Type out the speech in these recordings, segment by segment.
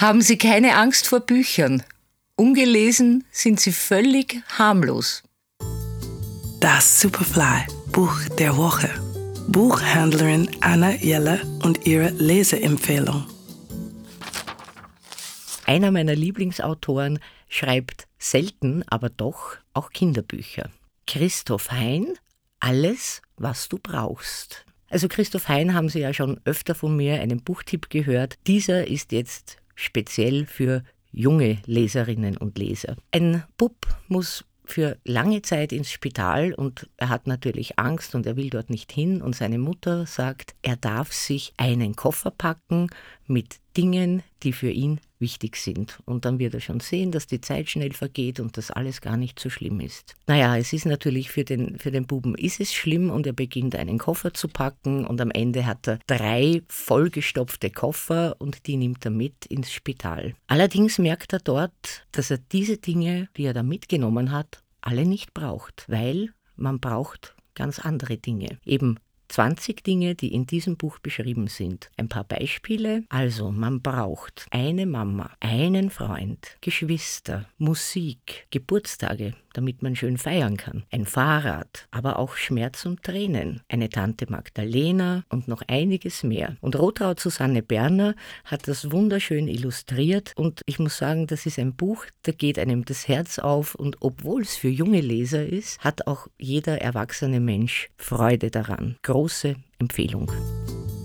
Haben Sie keine Angst vor Büchern. Ungelesen sind sie völlig harmlos. Das Superfly Buch der Woche. Buchhändlerin Anna Jeller und ihre Leseempfehlung. Einer meiner Lieblingsautoren schreibt selten, aber doch auch Kinderbücher. Christoph Hein, Alles, was du brauchst. Also Christoph Hein haben Sie ja schon öfter von mir einen Buchtipp gehört. Dieser ist jetzt speziell für junge Leserinnen und Leser. Ein Bub muss für lange Zeit ins Spital und er hat natürlich Angst und er will dort nicht hin und seine Mutter sagt, er darf sich einen Koffer packen mit Dingen, die für ihn wichtig sind. Und dann wird er schon sehen, dass die Zeit schnell vergeht und dass alles gar nicht so schlimm ist. Naja, es ist natürlich für den, für den Buben ist es schlimm und er beginnt einen Koffer zu packen und am Ende hat er drei vollgestopfte Koffer und die nimmt er mit ins Spital. Allerdings merkt er dort, dass er diese Dinge, die er da mitgenommen hat, alle nicht braucht, weil man braucht ganz andere Dinge. Eben 20 Dinge, die in diesem Buch beschrieben sind. Ein paar Beispiele. Also, man braucht eine Mama, einen Freund, Geschwister, Musik, Geburtstage, damit man schön feiern kann, ein Fahrrad, aber auch Schmerz und Tränen, eine Tante Magdalena und noch einiges mehr. Und Rotraud Susanne Berner hat das wunderschön illustriert und ich muss sagen, das ist ein Buch, da geht einem das Herz auf und obwohl es für junge Leser ist, hat auch jeder erwachsene Mensch Freude daran. Große Empfehlung.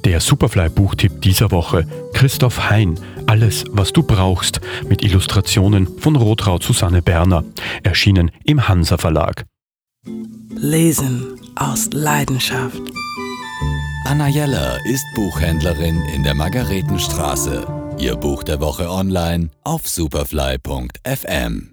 Der Superfly-Buchtipp dieser Woche: Christoph Hein. Alles, was du brauchst, mit Illustrationen von Rotraud Susanne Berner. Erschienen im Hansa Verlag. Lesen aus Leidenschaft. Anna Jeller ist Buchhändlerin in der Margaretenstraße. Ihr Buch der Woche online auf superfly.fm.